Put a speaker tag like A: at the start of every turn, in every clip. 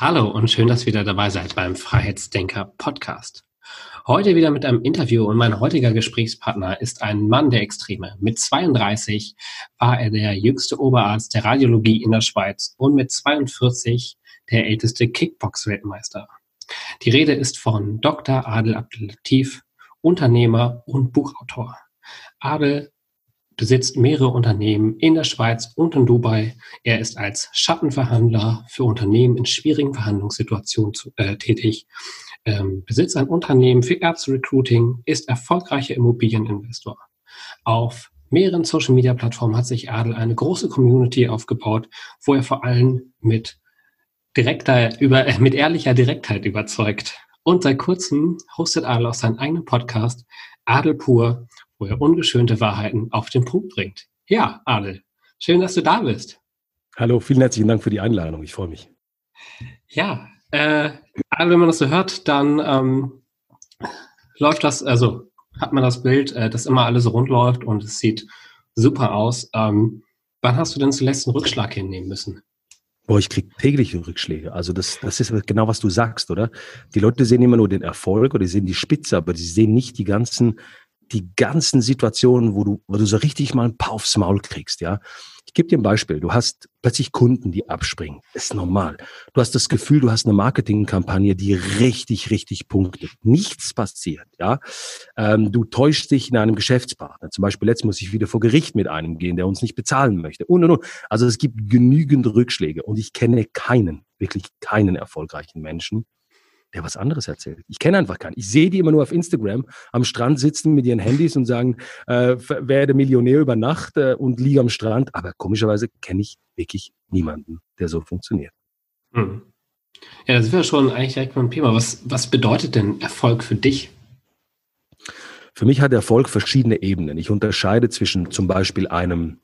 A: Hallo und schön, dass ihr wieder dabei seid beim Freiheitsdenker Podcast. Heute wieder mit einem Interview und mein heutiger Gesprächspartner ist ein Mann der Extreme. Mit 32 war er der jüngste Oberarzt der Radiologie in der Schweiz und mit 42 der älteste Kickbox-Weltmeister. Die Rede ist von Dr. Adel Abdelatif, Unternehmer und Buchautor. Adel besitzt mehrere Unternehmen in der Schweiz und in Dubai. Er ist als Schattenverhandler für Unternehmen in schwierigen Verhandlungssituationen zu, äh, tätig, ähm, besitzt ein Unternehmen für Ärzte-Recruiting, ist erfolgreicher Immobilieninvestor. Auf mehreren Social-Media-Plattformen hat sich Adel eine große Community aufgebaut, wo er vor allem mit direkter, über, äh, mit ehrlicher Direktheit überzeugt. Und seit kurzem hostet Adel auch seinen eigenen Podcast Adel pur, wo er ungeschönte Wahrheiten auf den Punkt bringt. Ja, Adel, schön, dass du da bist.
B: Hallo, vielen herzlichen Dank für die Einladung. Ich freue mich.
A: Ja, äh, Adel, wenn man das so hört, dann ähm, läuft das, also hat man das Bild, äh, dass immer alles rund läuft und es sieht super aus. Ähm, wann hast du denn zuletzt einen Rückschlag hinnehmen müssen?
B: Boah, ich kriege tägliche Rückschläge. Also das, das ist genau, was du sagst, oder? Die Leute sehen immer nur den Erfolg oder die sehen die Spitze, aber die sehen nicht die ganzen die ganzen Situationen, wo du, wo du so richtig mal ein paar aufs Maul kriegst, ja. Ich gebe dir ein Beispiel. Du hast plötzlich Kunden, die abspringen. Ist normal. Du hast das Gefühl, du hast eine Marketingkampagne, die richtig, richtig punktet. Nichts passiert, ja. Ähm, du täuschst dich in einem Geschäftspartner. Zum Beispiel, jetzt muss ich wieder vor Gericht mit einem gehen, der uns nicht bezahlen möchte. Und, und, und. Also es gibt genügend Rückschläge. Und ich kenne keinen, wirklich keinen erfolgreichen Menschen, der was anderes erzählt. Ich kenne einfach keinen. Ich sehe die immer nur auf Instagram am Strand sitzen mit ihren Handys und sagen, äh, werde Millionär über Nacht äh, und liege am Strand. Aber komischerweise kenne ich wirklich niemanden, der so funktioniert.
A: Hm. Ja, das wäre schon eigentlich direkt beim Thema. Was, was bedeutet denn Erfolg für dich?
B: Für mich hat Erfolg verschiedene Ebenen. Ich unterscheide zwischen zum Beispiel einem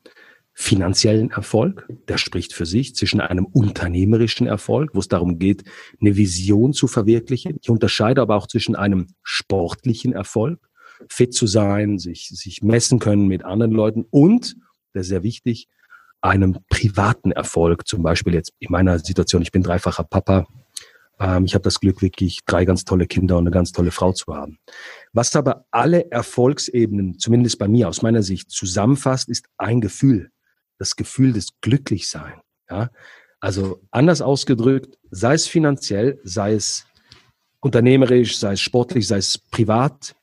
B: finanziellen Erfolg, der spricht für sich, zwischen einem unternehmerischen Erfolg, wo es darum geht, eine Vision zu verwirklichen. Ich unterscheide aber auch zwischen einem sportlichen Erfolg, fit zu sein, sich, sich messen können mit anderen Leuten und, das ist sehr wichtig, einem privaten Erfolg, zum Beispiel jetzt in meiner Situation, ich bin dreifacher Papa, ähm, ich habe das Glück, wirklich drei ganz tolle Kinder und eine ganz tolle Frau zu haben. Was aber alle Erfolgsebenen, zumindest bei mir aus meiner Sicht, zusammenfasst, ist ein Gefühl das Gefühl des Glücklichsein. Ja? Also anders ausgedrückt, sei es finanziell, sei es unternehmerisch, sei es sportlich, sei es privat,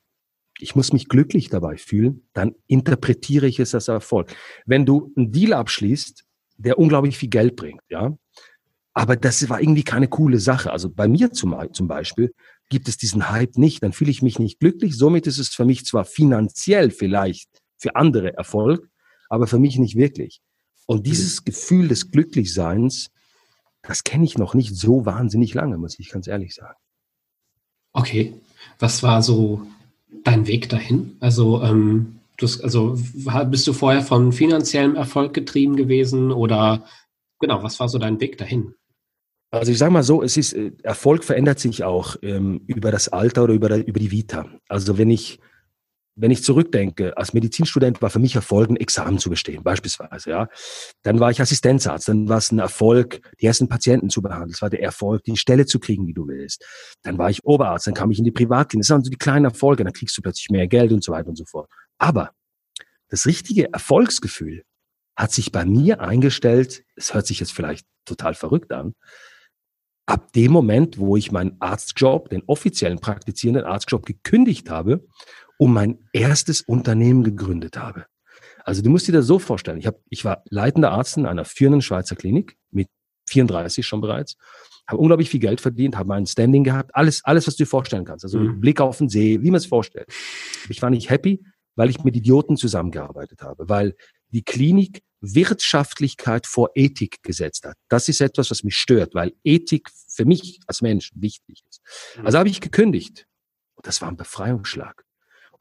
B: ich muss mich glücklich dabei fühlen, dann interpretiere ich es als Erfolg. Wenn du einen Deal abschließt, der unglaublich viel Geld bringt, ja, aber das war irgendwie keine coole Sache. Also bei mir zum, zum Beispiel gibt es diesen Hype nicht, dann fühle ich mich nicht glücklich. Somit ist es für mich zwar finanziell vielleicht für andere Erfolg, aber für mich nicht wirklich. Und mhm. dieses Gefühl des Glücklichseins, das kenne ich noch nicht so wahnsinnig lange, muss ich ganz ehrlich sagen.
A: Okay, was war so dein Weg dahin? Also, ähm, du, also bist du vorher von finanziellem Erfolg getrieben gewesen oder genau, was war so dein Weg dahin?
B: Also ich sage mal so, es ist, äh, Erfolg verändert sich auch ähm, über das Alter oder über, über die Vita. Also wenn ich wenn ich zurückdenke, als Medizinstudent war für mich Erfolg, ein Examen zu bestehen, beispielsweise, ja. Dann war ich Assistenzarzt, dann war es ein Erfolg, die ersten Patienten zu behandeln. Es war der Erfolg, die Stelle zu kriegen, die du willst. Dann war ich Oberarzt, dann kam ich in die Privatklinik. Das sind so die kleinen Erfolge, dann kriegst du plötzlich mehr Geld und so weiter und so fort. Aber das richtige Erfolgsgefühl hat sich bei mir eingestellt, es hört sich jetzt vielleicht total verrückt an, ab dem Moment, wo ich meinen Arztjob, den offiziellen praktizierenden Arztjob gekündigt habe und mein erstes Unternehmen gegründet habe. Also du musst dir das so vorstellen. Ich, hab, ich war leitender Arzt in einer führenden Schweizer Klinik mit 34 schon bereits, habe unglaublich viel Geld verdient, habe mein Standing gehabt, alles, alles, was du dir vorstellen kannst. Also mhm. Blick auf den See, wie man es vorstellt. Ich war nicht happy, weil ich mit Idioten zusammengearbeitet habe, weil die Klinik Wirtschaftlichkeit vor Ethik gesetzt hat. Das ist etwas, was mich stört, weil Ethik für mich als Mensch wichtig ist. Mhm. Also habe ich gekündigt. Und das war ein Befreiungsschlag.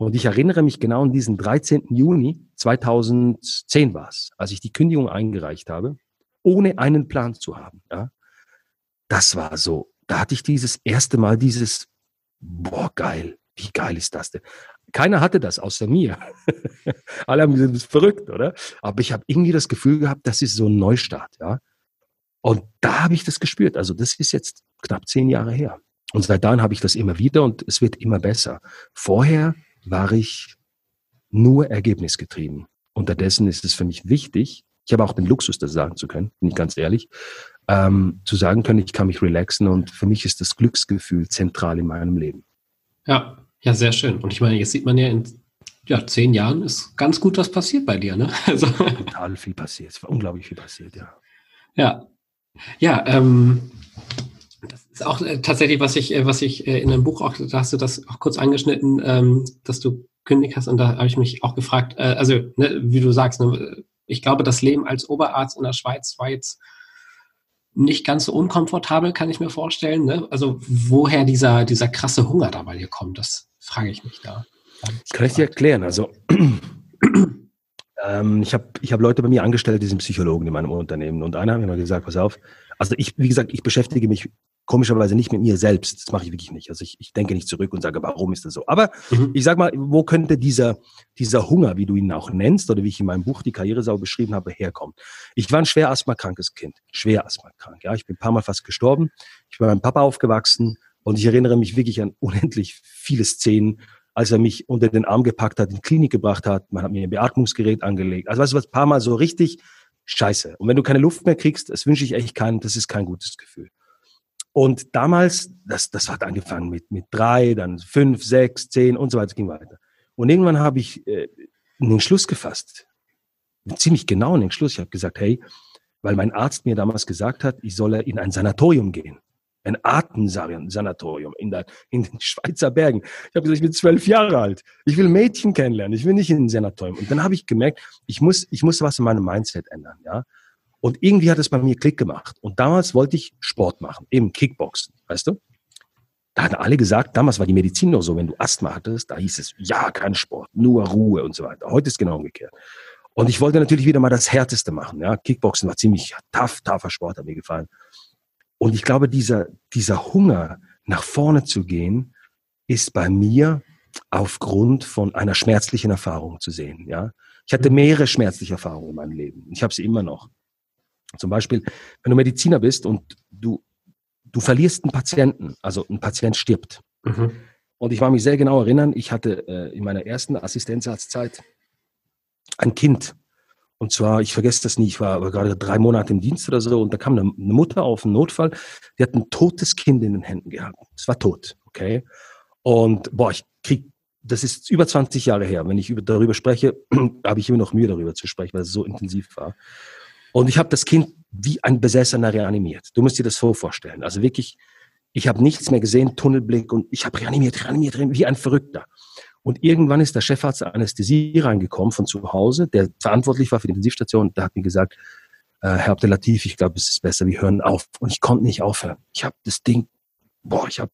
B: Und ich erinnere mich genau an diesen 13. Juni 2010 war es, als ich die Kündigung eingereicht habe, ohne einen Plan zu haben. Ja. Das war so. Da hatte ich dieses erste Mal dieses, boah, geil. Wie geil ist das denn? Keiner hatte das außer mir. Alle haben gesagt, das ist verrückt, oder? Aber ich habe irgendwie das Gefühl gehabt, das ist so ein Neustart, ja. Und da habe ich das gespürt. Also das ist jetzt knapp zehn Jahre her. Und seit dann habe ich das immer wieder und es wird immer besser. Vorher war ich nur ergebnisgetrieben. Unterdessen ist es für mich wichtig, ich habe auch den Luxus, das sagen zu können, bin ich ganz ehrlich, ähm, zu sagen können, ich kann mich relaxen und für mich ist das Glücksgefühl zentral in meinem Leben.
A: Ja, ja, sehr schön. Und ich meine, jetzt sieht man ja in ja, zehn Jahren ist ganz gut was passiert bei dir, ne?
B: Also. Total viel passiert. Es war unglaublich viel passiert, ja.
A: Ja. Ja, ähm, ist auch äh, tatsächlich, was ich, äh, was ich äh, in einem Buch auch, da hast du das auch kurz angeschnitten, ähm, dass du kündigt hast und da habe ich mich auch gefragt, äh, also ne, wie du sagst, ne, ich glaube, das Leben als Oberarzt in der Schweiz war jetzt nicht ganz so unkomfortabel, kann ich mir vorstellen. Ne? Also woher dieser, dieser krasse Hunger da bei dir kommt, das frage ich mich da.
B: Kann ich dir erklären. Also ähm, ich habe ich hab Leute bei mir angestellt, die sind Psychologen in meinem Unternehmen. Und einer hat mir mal gesagt, pass auf, also ich, wie gesagt, ich beschäftige mich komischerweise nicht mit mir selbst. Das mache ich wirklich nicht. Also ich, ich denke nicht zurück und sage, warum ist das so? Aber mhm. ich sag mal, wo könnte dieser, dieser Hunger, wie du ihn auch nennst, oder wie ich in meinem Buch die Karrieresau beschrieben habe, herkommen? Ich war ein schwer asthmakrankes Kind. Schwer asthmakrank. Ja, ich bin ein paar Mal fast gestorben. Ich bin bei meinem Papa aufgewachsen und ich erinnere mich wirklich an unendlich viele Szenen, als er mich unter den Arm gepackt hat, in die Klinik gebracht hat. Man hat mir ein Beatmungsgerät angelegt. Also weißt du was, ein paar Mal so richtig scheiße. Und wenn du keine Luft mehr kriegst, das wünsche ich echt keinen, das ist kein gutes Gefühl. Und damals, das, das hat angefangen mit, mit drei, dann fünf, sechs, zehn und so weiter, ging weiter. Und irgendwann habe ich äh, einen Entschluss gefasst, ziemlich genau einen Entschluss. Ich habe gesagt, hey, weil mein Arzt mir damals gesagt hat, ich solle in ein Sanatorium gehen. Ein Artensanatorium in, der, in den Schweizer Bergen. Ich habe gesagt, ich bin zwölf Jahre alt. Ich will Mädchen kennenlernen. Ich will nicht in ein Sanatorium. Und dann habe ich gemerkt, ich muss, ich muss was in meinem Mindset ändern. Ja, und irgendwie hat es bei mir Klick gemacht. Und damals wollte ich Sport machen, eben Kickboxen, weißt du? Da hatten alle gesagt, damals war die Medizin noch so, wenn du Asthma hattest, da hieß es, ja, kein Sport, nur Ruhe und so weiter. Heute ist genau umgekehrt. Und ich wollte natürlich wieder mal das Härteste machen. Ja, Kickboxen war ziemlich tough, tougher Sport, hat mir gefallen. Und ich glaube, dieser, dieser Hunger, nach vorne zu gehen, ist bei mir aufgrund von einer schmerzlichen Erfahrung zu sehen. Ja, ich hatte mehrere schmerzliche Erfahrungen in meinem Leben. Ich habe sie immer noch. Zum Beispiel, wenn du Mediziner bist und du, du verlierst einen Patienten, also ein Patient stirbt. Mhm. Und ich war mich sehr genau erinnern, ich hatte äh, in meiner ersten Assistenzarztzeit ein Kind. Und zwar, ich vergesse das nie, ich war aber gerade drei Monate im Dienst oder so und da kam eine, eine Mutter auf einen Notfall, die hat ein totes Kind in den Händen gehabt. Es war tot, okay? Und boah, ich krieg, das ist über 20 Jahre her. Wenn ich über, darüber spreche, habe ich immer noch Mühe darüber zu sprechen, weil es so intensiv war. Und ich habe das Kind wie ein Besessener reanimiert. Du musst dir das so vorstellen. Also wirklich, ich habe nichts mehr gesehen, Tunnelblick und ich habe reanimiert, reanimiert, reanimiert, wie ein Verrückter. Und irgendwann ist der Chefarzt Anästhesie reingekommen von zu Hause, der verantwortlich war für die Intensivstation. Der hat mir gesagt, äh, Herr Abdelatif, ich glaube, es ist besser, wir hören auf. Und ich konnte nicht aufhören. Ich habe das Ding, boah, ich habe,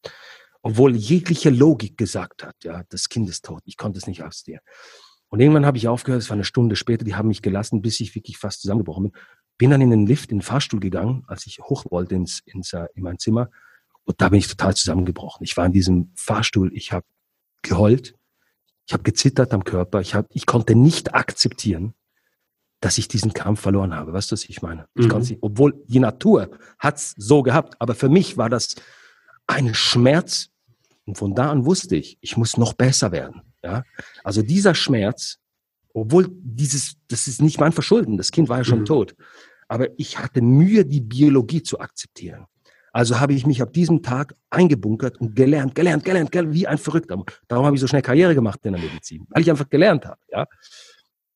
B: obwohl jegliche Logik gesagt hat, ja, das Kind ist tot, ich konnte es nicht ausstehen. Und irgendwann habe ich aufgehört, es war eine Stunde später, die haben mich gelassen, bis ich wirklich fast zusammengebrochen bin. Bin dann in den Lift, in den Fahrstuhl gegangen, als ich hoch wollte ins, ins, äh, in mein Zimmer. Und da bin ich total zusammengebrochen. Ich war in diesem Fahrstuhl, ich habe geheult, ich habe gezittert am Körper, ich, hab, ich konnte nicht akzeptieren, dass ich diesen Kampf verloren habe. Weißt du, was ich meine? Ich mhm. nicht, obwohl die Natur hat's so gehabt, aber für mich war das ein Schmerz. Und von da an wusste ich, ich muss noch besser werden. Ja? Also dieser Schmerz, obwohl dieses, das ist nicht mein Verschulden, das Kind war ja schon mhm. tot, aber ich hatte Mühe, die Biologie zu akzeptieren. Also habe ich mich ab diesem Tag eingebunkert und gelernt, gelernt, gelernt, gelernt, wie ein Verrückter. Darum habe ich so schnell Karriere gemacht in der Medizin, weil ich einfach gelernt habe. Ja?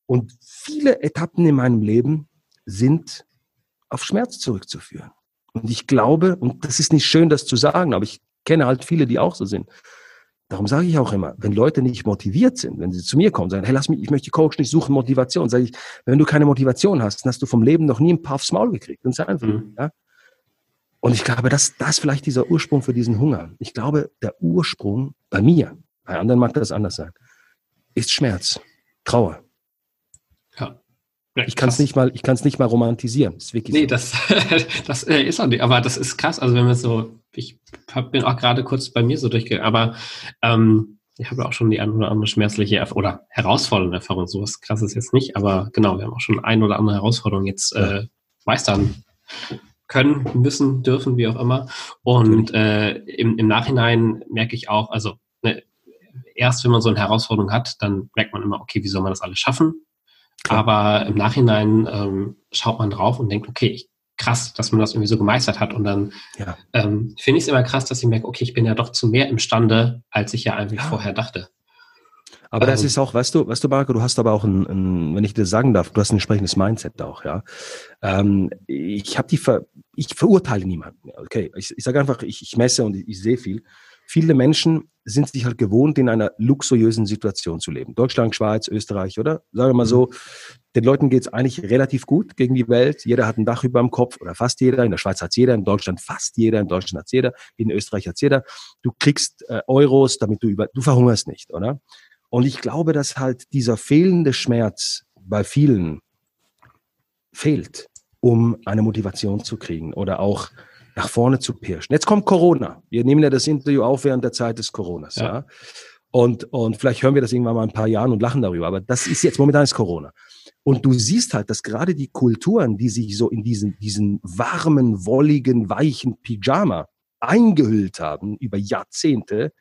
B: Und viele Etappen in meinem Leben sind auf Schmerz zurückzuführen. Und ich glaube, und das ist nicht schön, das zu sagen, aber ich kenne halt viele, die auch so sind darum sage ich auch immer, wenn Leute nicht motiviert sind, wenn sie zu mir kommen, sagen, hey, lass mich, ich möchte coachen, ich suche Motivation, sage ich, wenn du keine Motivation hast, dann hast du vom Leben noch nie ein paar aufs Maul gekriegt. Und, einfach, mhm. ja? und ich glaube, das, das ist vielleicht dieser Ursprung für diesen Hunger. Ich glaube, der Ursprung bei mir, bei anderen mag das anders sein, ist Schmerz, Trauer. Ja. Ja, ich kann es nicht mal, ich kann es nicht mal romantisieren.
A: Das ist wirklich nee, so. das, das äh, ist auch nicht, aber das ist krass. Also wenn man so, ich hab, bin auch gerade kurz bei mir so durchgegangen, aber ähm, ich habe auch schon die ein oder andere schmerzliche oder herausfordernde Erfahrung. Sowas krasses jetzt nicht, aber genau, wir haben auch schon ein oder andere Herausforderung jetzt äh, meistern können, müssen, dürfen, wie auch immer. Und äh, im, im Nachhinein merke ich auch, also ne, erst wenn man so eine Herausforderung hat, dann merkt man immer, okay, wie soll man das alles schaffen? Aber im Nachhinein ähm, schaut man drauf und denkt, okay, krass, dass man das irgendwie so gemeistert hat. Und dann ja. ähm, finde ich es immer krass, dass ich merke, okay, ich bin ja doch zu mehr imstande, als ich ja eigentlich ja. vorher dachte.
B: Aber das ähm. ist auch, weißt du, weißt du, Marco, du hast aber auch ein, ein, wenn ich dir sagen darf, du hast ein entsprechendes Mindset auch, ja. Ähm, ich habe die, Ver, ich verurteile niemanden. Okay, ich, ich sage einfach, ich, ich messe und ich, ich sehe viel viele Menschen sind sich halt gewohnt, in einer luxuriösen Situation zu leben. Deutschland, Schweiz, Österreich, oder? Sagen wir mal so, mhm. den Leuten geht es eigentlich relativ gut gegen die Welt. Jeder hat ein Dach über dem Kopf oder fast jeder. In der Schweiz hat jeder, in Deutschland fast jeder, in Deutschland hat jeder, in Österreich hat jeder. Du kriegst äh, Euros, damit du über, du verhungerst nicht, oder? Und ich glaube, dass halt dieser fehlende Schmerz bei vielen fehlt, um eine Motivation zu kriegen oder auch nach vorne zu pirschen. Jetzt kommt Corona. Wir nehmen ja das Interview auf während der Zeit des Coronas. Ja. ja. Und, und vielleicht hören wir das irgendwann mal ein paar Jahren und lachen darüber. Aber das ist jetzt momentan ist Corona. Und du siehst halt, dass gerade die Kulturen, die sich so in diesen, diesen warmen, wolligen, weichen Pyjama eingehüllt haben über Jahrzehnte,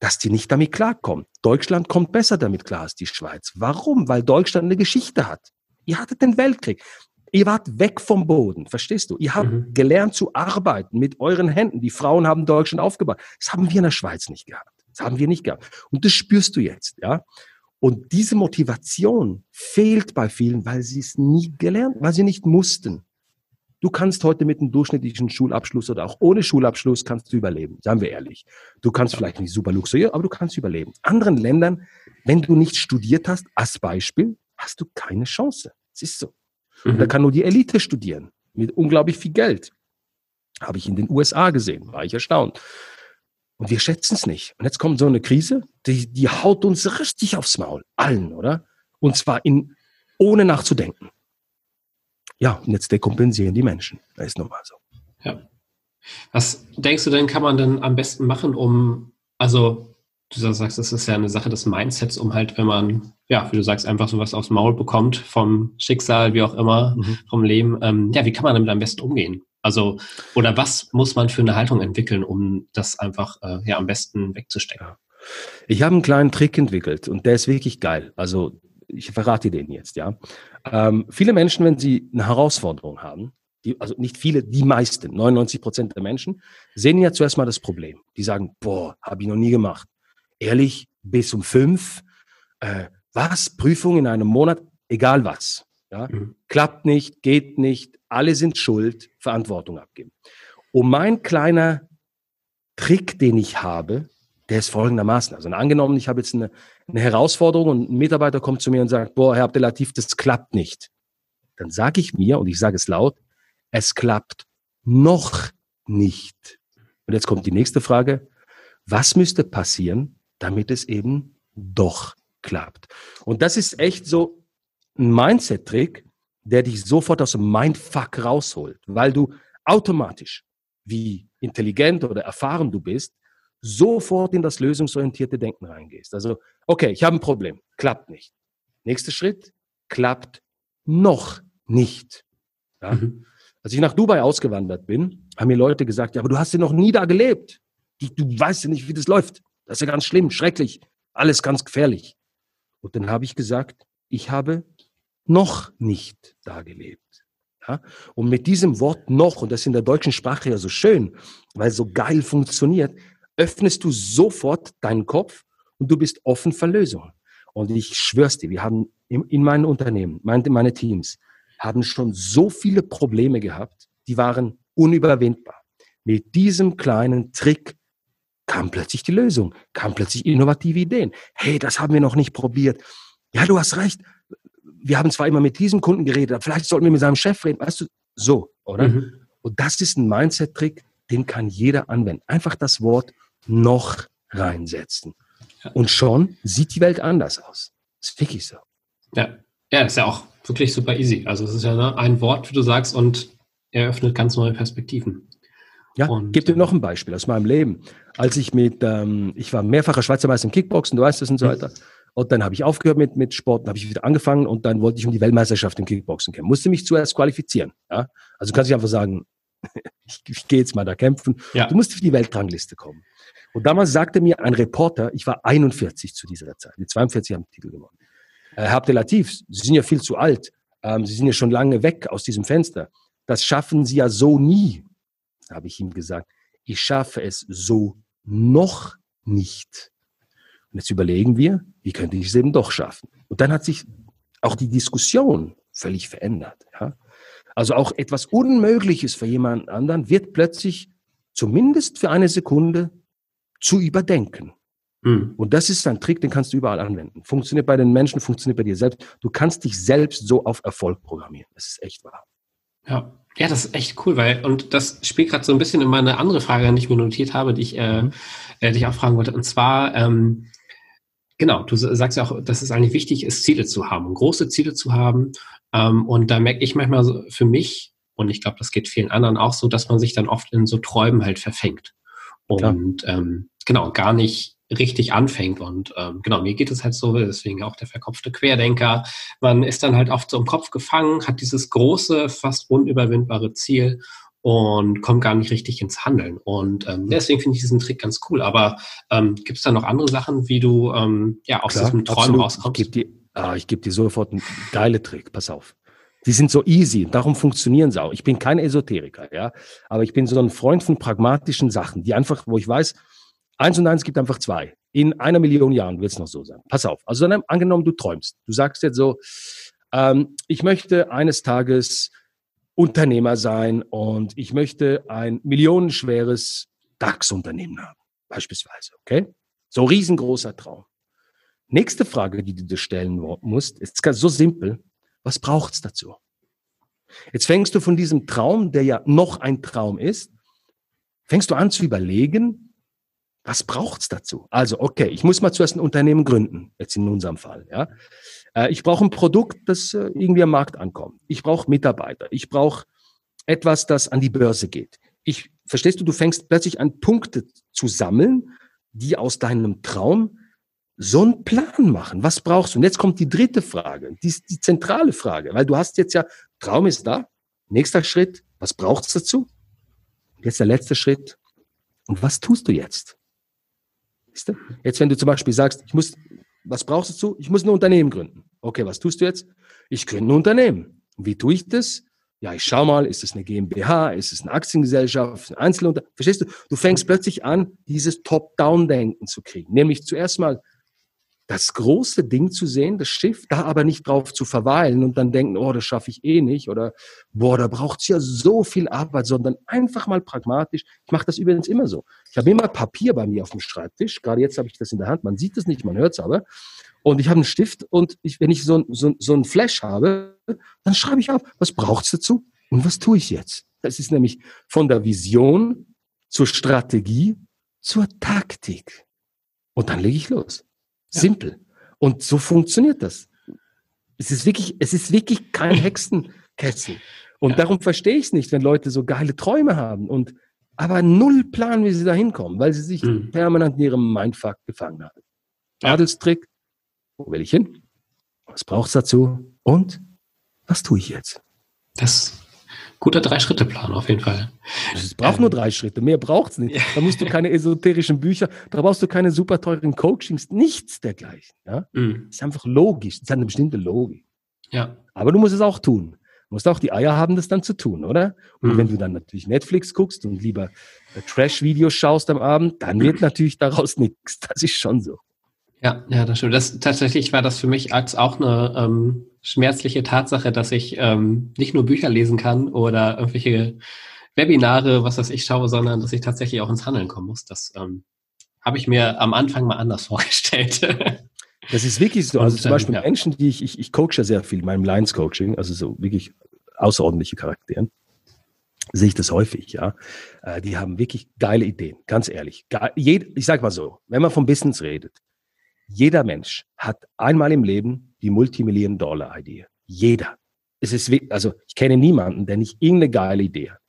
B: dass die nicht damit klarkommen. Deutschland kommt besser damit klar als die Schweiz. Warum? Weil Deutschland eine Geschichte hat. Ihr hattet den Weltkrieg. Ihr wart weg vom Boden, verstehst du? Ihr habt mhm. gelernt zu arbeiten mit euren Händen. Die Frauen haben Deutschland aufgebaut. Das haben wir in der Schweiz nicht gehabt. Das haben wir nicht gehabt. Und das spürst du jetzt, ja? Und diese Motivation fehlt bei vielen, weil sie es nie gelernt, weil sie nicht mussten. Du kannst heute mit einem durchschnittlichen Schulabschluss oder auch ohne Schulabschluss kannst du überleben, sagen wir ehrlich. Du kannst vielleicht nicht super luxuriös, aber du kannst überleben. Anderen Ländern, wenn du nicht studiert hast, als Beispiel, hast du keine Chance. Es ist so. Mhm. Da kann nur die Elite studieren, mit unglaublich viel Geld. Habe ich in den USA gesehen, war ich erstaunt. Und wir schätzen es nicht. Und jetzt kommt so eine Krise, die, die haut uns richtig aufs Maul. Allen, oder? Und zwar in, ohne nachzudenken. Ja, und jetzt dekompensieren die Menschen. Das ist normal so.
A: Ja. Was denkst du denn, kann man denn am besten machen, um, also du sagst, das ist ja eine Sache des Mindsets, um halt, wenn man, ja, wie du sagst, einfach sowas aufs Maul bekommt, vom Schicksal, wie auch immer, mhm. vom Leben, ähm, ja, wie kann man damit am besten umgehen? Also, oder was muss man für eine Haltung entwickeln, um das einfach äh, ja am besten wegzustecken?
B: Ich habe einen kleinen Trick entwickelt und der ist wirklich geil. Also, ich verrate den jetzt, ja. Ähm, viele Menschen, wenn sie eine Herausforderung haben, die, also nicht viele, die meisten, 99 Prozent der Menschen, sehen ja zuerst mal das Problem. Die sagen, boah, habe ich noch nie gemacht ehrlich, bis um fünf, äh, was, Prüfung in einem Monat, egal was. Ja? Mhm. Klappt nicht, geht nicht, alle sind schuld, Verantwortung abgeben. Und mein kleiner Trick, den ich habe, der ist folgendermaßen. Also angenommen, ich habe jetzt eine, eine Herausforderung und ein Mitarbeiter kommt zu mir und sagt, boah, Herr Abdelatif, das klappt nicht. Dann sage ich mir, und ich sage es laut, es klappt noch nicht. Und jetzt kommt die nächste Frage. Was müsste passieren, damit es eben doch klappt. Und das ist echt so ein Mindset-Trick, der dich sofort aus dem Mindfuck rausholt, weil du automatisch, wie intelligent oder erfahren du bist, sofort in das lösungsorientierte Denken reingehst. Also, okay, ich habe ein Problem, klappt nicht. Nächster Schritt, klappt noch nicht. Ja? Mhm. Als ich nach Dubai ausgewandert bin, haben mir Leute gesagt, ja, aber du hast ja noch nie da gelebt. Du weißt ja nicht, wie das läuft. Das ist ja ganz schlimm, schrecklich, alles ganz gefährlich. Und dann habe ich gesagt, ich habe noch nicht da gelebt. Ja? Und mit diesem Wort noch, und das ist in der deutschen Sprache ja so schön, weil es so geil funktioniert, öffnest du sofort deinen Kopf und du bist offen für Lösungen. Und ich schwör's dir, wir haben in meinen Unternehmen, meine Teams, haben schon so viele Probleme gehabt, die waren unüberwindbar. Mit diesem kleinen Trick kam plötzlich die Lösung, kam plötzlich innovative Ideen. Hey, das haben wir noch nicht probiert. Ja, du hast recht. Wir haben zwar immer mit diesem Kunden geredet, aber vielleicht sollten wir mit seinem Chef reden. Weißt du, so, oder? Mhm. Und das ist ein Mindset-Trick, den kann jeder anwenden. Einfach das Wort noch reinsetzen. Und schon sieht die Welt anders aus. Das ist wirklich so.
A: Ja, ja, ist ja auch wirklich super easy. Also es ist ja ne, ein Wort, wie du sagst, und eröffnet ganz neue Perspektiven.
B: Ja, und, gebe dir noch ein Beispiel aus meinem Leben. Als ich mit, ähm, ich war mehrfacher Schweizer Meister im Kickboxen, du weißt das und so mhm. weiter. Und dann habe ich aufgehört mit, mit Sport, dann habe ich wieder angefangen und dann wollte ich um die Weltmeisterschaft im Kickboxen kämpfen. Musste mich zuerst qualifizieren. Ja? Also kannst du einfach sagen, ich, ich gehe jetzt mal da kämpfen. Ja. Du musst für die Weltrangliste kommen. Und damals sagte mir ein Reporter, ich war 41 zu dieser Zeit, mit 42 haben den Titel gewonnen. Äh, Herr Abdelatif, Sie sind ja viel zu alt. Ähm, Sie sind ja schon lange weg aus diesem Fenster. Das schaffen Sie ja so nie, habe ich ihm gesagt. Ich schaffe es so noch nicht. Und jetzt überlegen wir, wie könnte ich es eben doch schaffen? Und dann hat sich auch die Diskussion völlig verändert. Ja? Also auch etwas Unmögliches für jemand anderen wird plötzlich zumindest für eine Sekunde zu überdenken. Hm. Und das ist ein Trick, den kannst du überall anwenden. Funktioniert bei den Menschen, funktioniert bei dir selbst. Du kannst dich selbst so auf Erfolg programmieren. Das ist echt wahr.
A: Ja, ja, das ist echt cool, weil, und das spielt gerade so ein bisschen in meine andere Frage, die ich mir notiert habe, die ich äh, mhm. äh, dich auch fragen wollte. Und zwar, ähm, genau, du sagst ja auch, dass es eigentlich wichtig ist, Ziele zu haben, große Ziele zu haben. Ähm, und da merke ich manchmal so für mich, und ich glaube, das geht vielen anderen auch so, dass man sich dann oft in so Träumen halt verfängt. Und ähm, genau, gar nicht richtig anfängt. Und ähm, genau, mir geht es halt so, deswegen auch der verkopfte Querdenker. Man ist dann halt oft so im Kopf gefangen, hat dieses große, fast unüberwindbare Ziel und kommt gar nicht richtig ins Handeln. Und ähm, deswegen finde ich diesen Trick ganz cool. Aber ähm, gibt es da noch andere Sachen, wie du ähm, ja aus Klar, diesem Träumen rauskommst?
B: Ich gebe dir, ah, geb dir sofort einen geilen Trick, pass auf. Die sind so easy, darum funktionieren sie auch. Ich bin kein Esoteriker, ja, aber ich bin so ein Freund von pragmatischen Sachen, die einfach, wo ich weiß, eins und eins gibt einfach zwei. In einer Million Jahren wird es noch so sein. Pass auf. Also dann, angenommen, du träumst. Du sagst jetzt so, ähm, ich möchte eines Tages Unternehmer sein und ich möchte ein millionenschweres DAX-Unternehmen haben, beispielsweise. Okay? So riesengroßer Traum. Nächste Frage, die du dir stellen musst, ist so simpel. Was braucht's dazu? Jetzt fängst du von diesem Traum, der ja noch ein Traum ist, fängst du an zu überlegen, was braucht's dazu? Also, okay, ich muss mal zuerst ein Unternehmen gründen, jetzt in unserem Fall. Ja, äh, ich brauche ein Produkt, das äh, irgendwie am Markt ankommt. Ich brauche Mitarbeiter. Ich brauche etwas, das an die Börse geht. Ich verstehst du? Du fängst plötzlich an Punkte zu sammeln, die aus deinem Traum so einen Plan machen. Was brauchst du? Und jetzt kommt die dritte Frage, die die zentrale Frage, weil du hast jetzt ja, Traum ist da, nächster Schritt, was braucht es dazu? Jetzt der letzte Schritt. Und was tust du jetzt? Jetzt, wenn du zum Beispiel sagst, ich muss, was brauchst du dazu? Ich muss ein Unternehmen gründen. Okay, was tust du jetzt? Ich gründe ein Unternehmen. wie tue ich das? Ja, ich schau mal, ist es eine GmbH, ist es eine Aktiengesellschaft, ein Einzelunternehmen? Verstehst du? Du fängst plötzlich an, dieses Top-Down-Denken zu kriegen. Nämlich zuerst mal, das große Ding zu sehen, das Schiff, da aber nicht drauf zu verweilen und dann denken, oh, das schaffe ich eh nicht oder boah, da braucht's ja so viel Arbeit, sondern einfach mal pragmatisch. Ich mache das übrigens immer so. Ich habe immer Papier bei mir auf dem Schreibtisch, gerade jetzt habe ich das in der Hand, man sieht es nicht, man hört es aber. Und ich habe einen Stift und ich, wenn ich so, so, so ein Flash habe, dann schreibe ich auf, was braucht's dazu und was tue ich jetzt? Das ist nämlich von der Vision zur Strategie zur Taktik. Und dann lege ich los. Simpel. Und so funktioniert das. Es ist wirklich, es ist wirklich kein Hexenkessel. Und ja. darum verstehe ich es nicht, wenn Leute so geile Träume haben und aber null Plan, wie sie da hinkommen, weil sie sich mhm. permanent in ihrem Mindfuck gefangen haben. Ja. Adelstrick, wo will ich hin? Was braucht's dazu? Und was tue ich jetzt?
A: Das guter Drei-Schritte-Plan auf jeden Fall.
B: Es braucht ähm, nur drei Schritte, mehr braucht es nicht. Da musst du keine esoterischen Bücher, da brauchst du keine super teuren Coachings, nichts dergleichen. Ja? Mhm. Ist einfach logisch, das hat eine bestimmte Logik. Ja. Aber du musst es auch tun. Du musst auch die Eier haben, das dann zu tun, oder? Und mhm. wenn du dann natürlich Netflix guckst und lieber äh, Trash-Videos schaust am Abend, dann wird natürlich daraus nichts. Das ist schon so.
A: Ja, ja, das stimmt. Das, tatsächlich war das für mich als auch eine ähm, schmerzliche Tatsache, dass ich ähm, nicht nur Bücher lesen kann oder irgendwelche Webinare, was weiß ich, schaue, sondern dass ich tatsächlich auch ins Handeln kommen muss. Das ähm, habe ich mir am Anfang mal anders vorgestellt.
B: Das ist wirklich so. Also und, zum Beispiel ja. Menschen, die ich, ich, ich coache ja sehr viel, meinem Lions Coaching, also so wirklich außerordentliche Charakteren, sehe ich das häufig, ja. Äh, die haben wirklich geile Ideen, ganz ehrlich. Ich sage mal so, wenn man vom Business redet, jeder Mensch hat einmal im Leben die Multimillion-Dollar-Idee. Jeder. Es ist, also ich kenne niemanden, der nicht irgendeine geile Idee hat.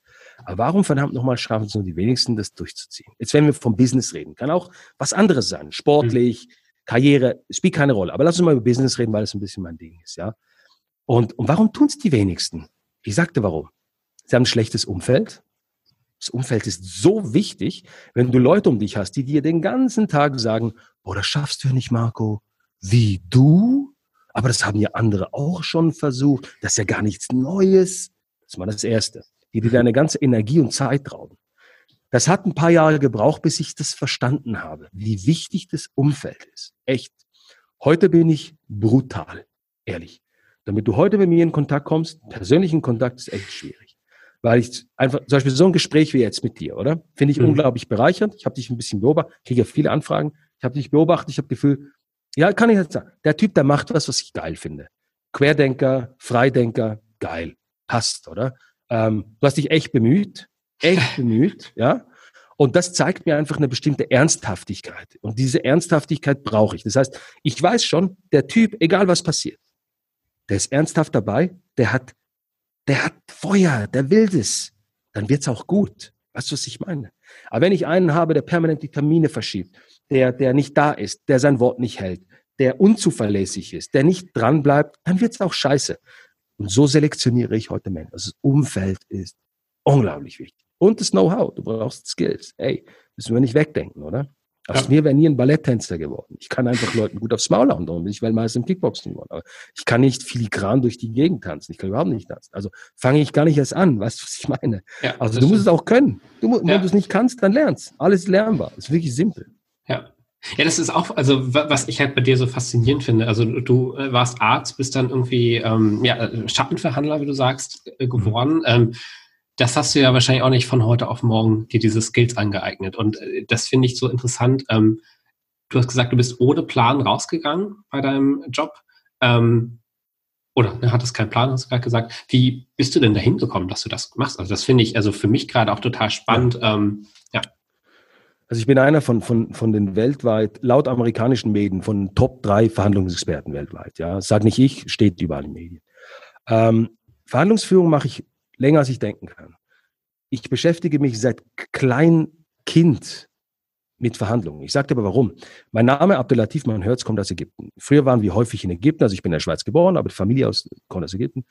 B: Aber warum verdammt nochmal schaffen es nur die wenigsten, das durchzuziehen? Jetzt, wenn wir vom Business reden, kann auch was anderes sein. Sportlich, mhm. Karriere, spielt keine Rolle. Aber lass uns mal über Business reden, weil es ein bisschen mein Ding ist, ja. Und, und warum tun es die wenigsten? Ich sagte warum. Sie haben ein schlechtes Umfeld. Das Umfeld ist so wichtig, wenn du Leute um dich hast, die dir den ganzen Tag sagen, boah, das schaffst du nicht, Marco. Wie du? Aber das haben ja andere auch schon versucht. Das ist ja gar nichts Neues. Das ist mal das Erste die dir deine ganze Energie und Zeit rauben. Das hat ein paar Jahre gebraucht, bis ich das verstanden habe, wie wichtig das Umfeld ist. Echt. Heute bin ich brutal, ehrlich. Damit du heute mit mir in Kontakt kommst, persönlichen Kontakt ist echt schwierig. Weil ich einfach, zum Beispiel so ein Gespräch wie jetzt mit dir, oder? Finde ich mhm. unglaublich bereichernd. Ich habe dich ein bisschen beobachtet, kriege ja viele Anfragen. Ich habe dich beobachtet, ich habe Gefühl, ja, kann ich jetzt sagen, der Typ, der macht was, was ich geil finde. Querdenker, Freidenker, geil. Passt, oder? Ähm, du hast dich echt bemüht, echt bemüht, ja. Und das zeigt mir einfach eine bestimmte Ernsthaftigkeit. Und diese Ernsthaftigkeit brauche ich. Das heißt, ich weiß schon, der Typ, egal was passiert, der ist ernsthaft dabei, der hat, der hat Feuer, der will das. Dann wird's auch gut. Weißt du, was ich meine? Aber wenn ich einen habe, der permanent die Termine verschiebt, der, der nicht da ist, der sein Wort nicht hält, der unzuverlässig ist, der nicht dran bleibt, dann wird's auch scheiße. Und so selektioniere ich heute Menschen. Also das Umfeld ist unglaublich wichtig. Und das Know-how. Du brauchst Skills. Ey, müssen wir nicht wegdenken, oder? Aus ja. mir wäre nie ein Balletttänzer geworden. Ich kann einfach Leuten gut aufs Maul hauen, darum bin ich Weltmeister im Kickboxen geworden. Aber ich kann nicht filigran durch die Gegend tanzen. Ich kann überhaupt nicht tanzen. Also fange ich gar nicht erst an. Weißt du, was ich meine? Ja, also du musst es auch können. Du, wenn ja. du es nicht kannst, dann lernst. Alles lernbar. Das ist wirklich simpel.
A: Ja. Ja, das ist auch, also was ich halt bei dir so faszinierend finde. Also du äh, warst Arzt, bist dann irgendwie ähm, ja, äh, Schattenverhandler, wie du sagst, äh, geworden. Mhm. Ähm, das hast du ja wahrscheinlich auch nicht von heute auf morgen dir diese Skills angeeignet. Und äh, das finde ich so interessant. Ähm, du hast gesagt, du bist ohne Plan rausgegangen bei deinem Job. Ähm, oder ne, hattest keinen Plan, hast du gerade gesagt. Wie bist du denn dahin gekommen, dass du das machst? Also das finde ich, also für mich gerade auch total spannend. Ja. Ähm.
B: Also ich bin einer von, von, von den weltweit, laut amerikanischen Medien, von Top drei Verhandlungsexperten weltweit. Ja, sag nicht ich, steht überall in den Medien. Ähm, Verhandlungsführung mache ich länger, als ich denken kann. Ich beschäftige mich seit klein Kind mit Verhandlungen. Ich sagte aber warum. Mein Name Abdelatif, man hört es, kommt aus Ägypten. Früher waren wir häufig in Ägypten, also ich bin in der Schweiz geboren, aber die Familie aus, kommt aus Ägypten.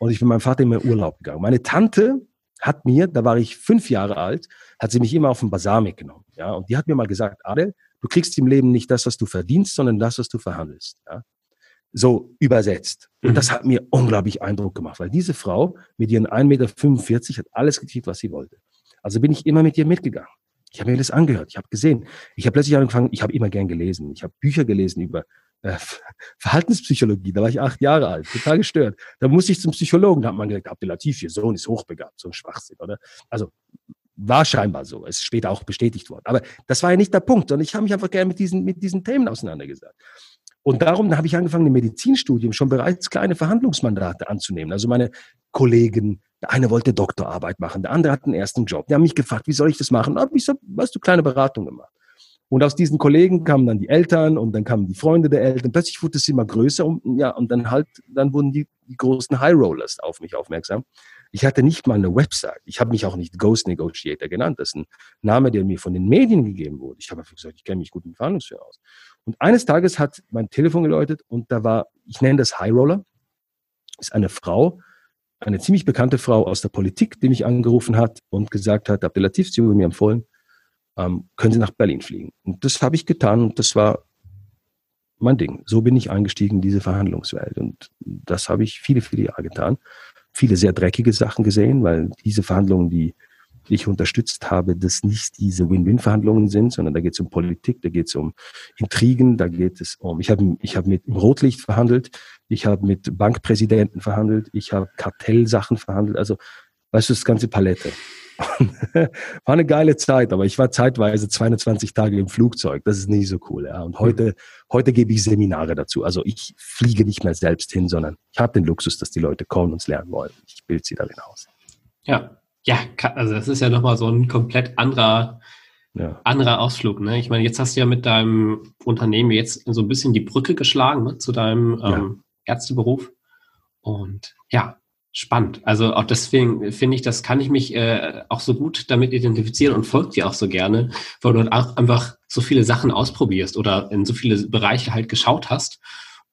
B: Und ich bin meinem Vater immer in Urlaub gegangen. Meine Tante hat mir, da war ich fünf Jahre alt, hat sie mich immer auf den Bazar mitgenommen. Ja, und die hat mir mal gesagt, Adel, du kriegst im Leben nicht das, was du verdienst, sondern das, was du verhandelst. Ja? So übersetzt. Und mhm. das hat mir unglaublich Eindruck gemacht, weil diese Frau mit ihren 1,45 Meter hat alles gekriegt, was sie wollte. Also bin ich immer mit ihr mitgegangen. Ich habe mir das angehört, ich habe gesehen. Ich habe plötzlich angefangen, ich habe immer gern gelesen. Ich habe Bücher gelesen über äh, Verhaltenspsychologie. Da war ich acht Jahre alt, total gestört. Da musste ich zum Psychologen. Da hat man gesagt, Abdelatif, ihr Sohn ist hochbegabt. So ein Schwachsinn, oder? Also war scheinbar so, ist später auch bestätigt worden. Aber das war ja nicht der Punkt, sondern ich habe mich einfach gerne mit diesen, mit diesen Themen auseinandergesetzt. Und darum habe ich angefangen, im Medizinstudium schon bereits kleine Verhandlungsmandate anzunehmen. Also meine Kollegen, der eine wollte Doktorarbeit machen, der andere hat einen ersten Job. Die haben mich gefragt, wie soll ich das machen? Habe ich so, weißt du, kleine Beratung gemacht. Und aus diesen Kollegen kamen dann die Eltern und dann kamen die Freunde der Eltern. Plötzlich wurde es immer größer und ja, und dann halt, dann wurden die, die großen High Rollers auf mich aufmerksam. Ich hatte nicht mal eine Website. Ich habe mich auch nicht Ghost Negotiator genannt. Das ist ein Name, der mir von den Medien gegeben wurde. Ich habe einfach gesagt, ich kenne mich gut in Verhandlungsführer aus. Und eines Tages hat mein Telefon geläutet und da war, ich nenne das High Roller, ist eine Frau, eine ziemlich bekannte Frau aus der Politik, die mich angerufen hat und gesagt hat, Abdelatif, sie wurde mir empfohlen, ähm, können Sie nach Berlin fliegen. Und das habe ich getan und das war mein Ding. So bin ich eingestiegen in diese Verhandlungswelt und das habe ich viele, viele Jahre getan viele sehr dreckige Sachen gesehen, weil diese Verhandlungen, die ich unterstützt habe, das nicht diese Win-Win-Verhandlungen sind, sondern da geht es um Politik, da geht es um Intrigen, da geht es um, ich habe ich hab mit Rotlicht verhandelt, ich habe mit Bankpräsidenten verhandelt, ich habe Kartellsachen verhandelt, also weißt du, das ganze Palette. war eine geile Zeit, aber ich war zeitweise 220 Tage im Flugzeug. Das ist nicht so cool. Ja. Und heute, heute gebe ich Seminare dazu. Also ich fliege nicht mehr selbst hin, sondern ich habe den Luxus, dass die Leute kommen und lernen wollen. Ich bilde sie darin aus.
A: Ja, ja, also das ist ja nochmal so ein komplett anderer, ja. anderer Ausflug. Ne? Ich meine, jetzt hast du ja mit deinem Unternehmen jetzt so ein bisschen die Brücke geschlagen ne, zu deinem ähm, ja. Ärzteberuf. Und ja, spannend. Also auch deswegen finde ich, das kann ich mich äh, auch so gut damit identifizieren und folgt dir auch so gerne, weil du halt auch einfach so viele Sachen ausprobierst oder in so viele Bereiche halt geschaut hast.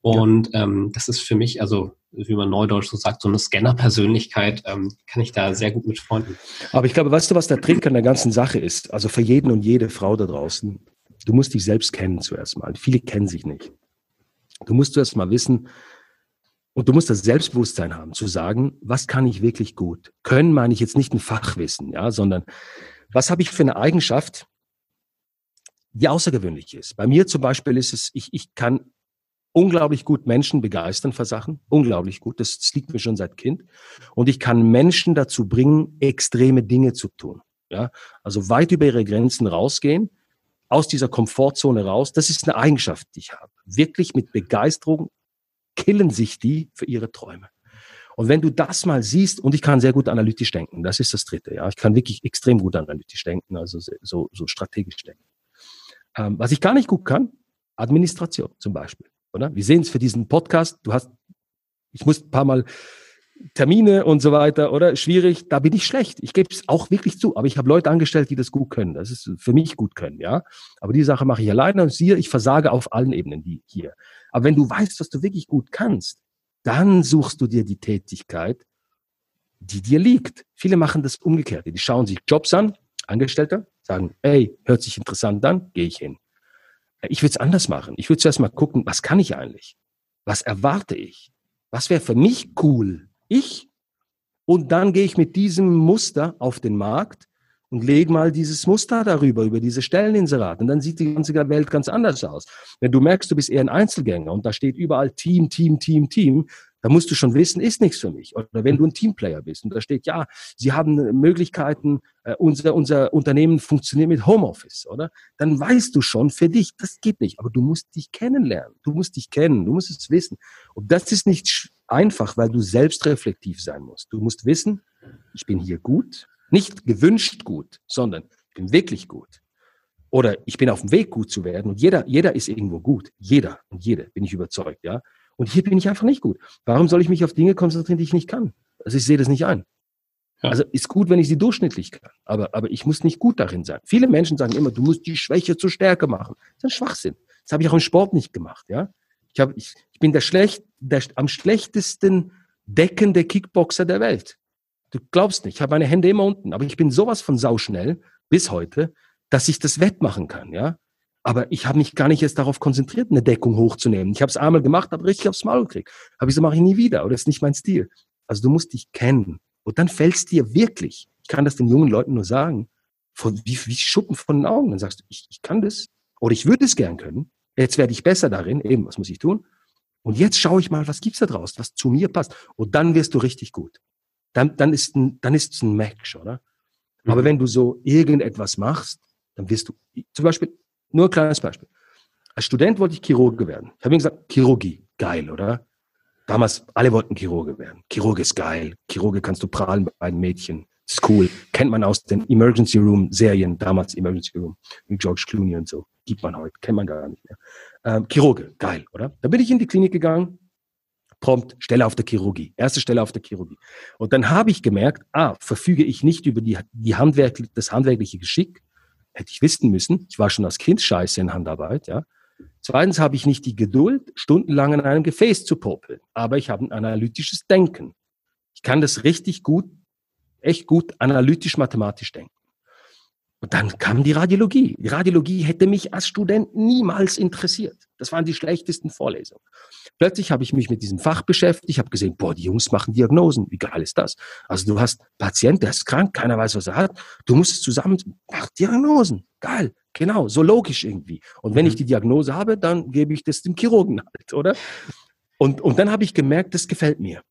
A: Und ja. ähm, das ist für mich, also wie man neudeutsch so sagt, so eine Scanner-Persönlichkeit, ähm, kann ich da sehr gut mit freunden.
B: Aber ich glaube, weißt du, was der Trick an der ganzen Sache ist? Also für jeden und jede Frau da draußen, du musst dich selbst kennen zuerst mal. Viele kennen sich nicht. Du musst zuerst mal wissen, und du musst das Selbstbewusstsein haben, zu sagen, was kann ich wirklich gut? Können meine ich jetzt nicht ein Fachwissen, ja, sondern was habe ich für eine Eigenschaft, die außergewöhnlich ist? Bei mir zum Beispiel ist es, ich, ich kann unglaublich gut Menschen begeistern für Sachen, unglaublich gut. Das, das liegt mir schon seit Kind. Und ich kann Menschen dazu bringen, extreme Dinge zu tun. Ja, also weit über ihre Grenzen rausgehen, aus dieser Komfortzone raus. Das ist eine Eigenschaft, die ich habe. Wirklich mit Begeisterung killen sich die für ihre Träume. Und wenn du das mal siehst, und ich kann sehr gut analytisch denken, das ist das Dritte, ja, ich kann wirklich extrem gut analytisch denken, also so, so strategisch denken. Ähm, was ich gar nicht gut kann, Administration zum Beispiel, oder? Wir sehen es für diesen Podcast, du hast, ich muss ein paar Mal Termine und so weiter, oder? Schwierig, da bin ich schlecht. Ich gebe es auch wirklich zu, aber ich habe Leute angestellt, die das gut können. Das ist für mich gut können, ja. Aber die Sache mache ich alleine und siehe, ich versage auf allen Ebenen die hier. Aber wenn du weißt, was du wirklich gut kannst, dann suchst du dir die Tätigkeit, die dir liegt. Viele machen das umgekehrt. Die schauen sich Jobs an, Angestellter, sagen, ey, hört sich interessant an, gehe ich hin. Ich würde es anders machen. Ich würde zuerst mal gucken, was kann ich eigentlich? Was erwarte ich? Was wäre für mich cool? Ich. Und dann gehe ich mit diesem Muster auf den Markt und leg mal dieses Muster darüber, über diese Stelleninserat. Und dann sieht die ganze Welt ganz anders aus. Wenn du merkst, du bist eher ein Einzelgänger und da steht überall Team, Team, Team, Team, da musst du schon wissen, ist nichts für mich. Oder wenn du ein Teamplayer bist und da steht, ja, sie haben Möglichkeiten, äh, unser, unser Unternehmen funktioniert mit Homeoffice, oder? Dann weißt du schon für dich, das geht nicht. Aber du musst dich kennenlernen. Du musst dich kennen. Du musst es wissen. Und das ist nicht einfach, weil du selbst reflektiv sein musst. Du musst wissen, ich bin hier gut, nicht gewünscht gut, sondern ich bin wirklich gut. Oder ich bin auf dem Weg, gut zu werden. Und jeder, jeder ist irgendwo gut. Jeder und jede, bin ich überzeugt, ja. Und hier bin ich einfach nicht gut. Warum soll ich mich auf Dinge konzentrieren, die ich nicht kann? Also ich sehe das nicht ein. Ja. Also ist gut, wenn ich sie durchschnittlich kann. Aber, aber ich muss nicht gut darin sein. Viele Menschen sagen immer, du musst die Schwäche zur Stärke machen. Das ist ein Schwachsinn. Das habe ich auch im Sport nicht gemacht, ja. Ich, hab, ich, ich bin der, schlecht, der am schlechtesten deckende Kickboxer der Welt. Du glaubst nicht, ich habe meine Hände immer unten, aber ich bin sowas von sauschnell bis heute, dass ich das wettmachen kann, ja. Aber ich habe mich gar nicht erst darauf konzentriert, eine Deckung hochzunehmen. Ich habe es einmal gemacht, habe richtig aufs Maul gekriegt. Aber ich so mache ich nie wieder oder ist nicht mein Stil. Also du musst dich kennen und dann fällst dir wirklich. Ich kann das den jungen Leuten nur sagen, von, wie, wie Schuppen von den Augen. Dann sagst du, ich, ich kann das oder ich würde es gern können. Jetzt werde ich besser darin. Eben, was muss ich tun? Und jetzt schaue ich mal, was gibt's da draus, was zu mir passt. Und dann wirst du richtig gut dann, dann ist ein, dann ist es ein Match, oder? Mhm. Aber wenn du so irgendetwas machst, dann wirst du, zum Beispiel, nur ein kleines Beispiel. Als Student wollte ich Chirurge werden. Ich habe mir gesagt, Chirurgie, geil, oder? Damals, alle wollten Chirurge werden. Chirurge ist geil. Chirurge kannst du prahlen bei einem Mädchen. ist cool. Kennt man aus den Emergency Room Serien, damals Emergency Room, mit George Clooney und so. Gibt man heute, kennt man gar nicht mehr. Ähm, Chirurge, geil, oder? Da bin ich in die Klinik gegangen, prompt Stelle auf der Chirurgie, erste Stelle auf der Chirurgie. Und dann habe ich gemerkt, ah, verfüge ich nicht über die, die Handwerk, das handwerkliche Geschick, hätte ich wissen müssen. Ich war schon als Kind scheiße in Handarbeit, ja. Zweitens habe ich nicht die Geduld, stundenlang in einem Gefäß zu popeln, aber ich habe ein analytisches Denken. Ich kann das richtig gut, echt gut analytisch mathematisch denken. Und dann kam die Radiologie. Die Radiologie hätte mich als Student niemals interessiert. Das waren die schlechtesten Vorlesungen. Plötzlich habe ich mich mit diesem Fach beschäftigt. Ich habe gesehen, boah, die Jungs machen Diagnosen. Wie geil ist das? Also du hast Patient, der ist krank, keiner weiß, was er hat. Du musst es zusammen, mach Diagnosen. Geil. Genau, so logisch irgendwie. Und wenn ich mhm. die Diagnose habe, dann gebe ich das dem Chirurgen halt, oder? Und, und dann habe ich gemerkt, das gefällt mir.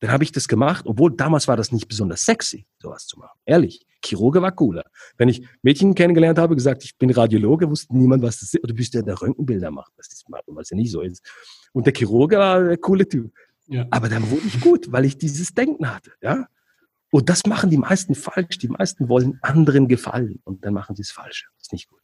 B: Dann habe ich das gemacht, obwohl damals war das nicht besonders sexy, sowas zu machen. Ehrlich, Chirurge war cooler. Wenn ich Mädchen kennengelernt habe, gesagt, ich bin Radiologe, wusste niemand, was das ist. Oder bist du der Röntgenbilder macht. Das ist was ja nicht so ist. Und der Chirurge war der coole Typ. Ja. Aber dann wurde ich gut, weil ich dieses Denken hatte. Ja? Und das machen die meisten falsch. Die meisten wollen anderen gefallen und dann machen sie es falsch. Das ist nicht gut.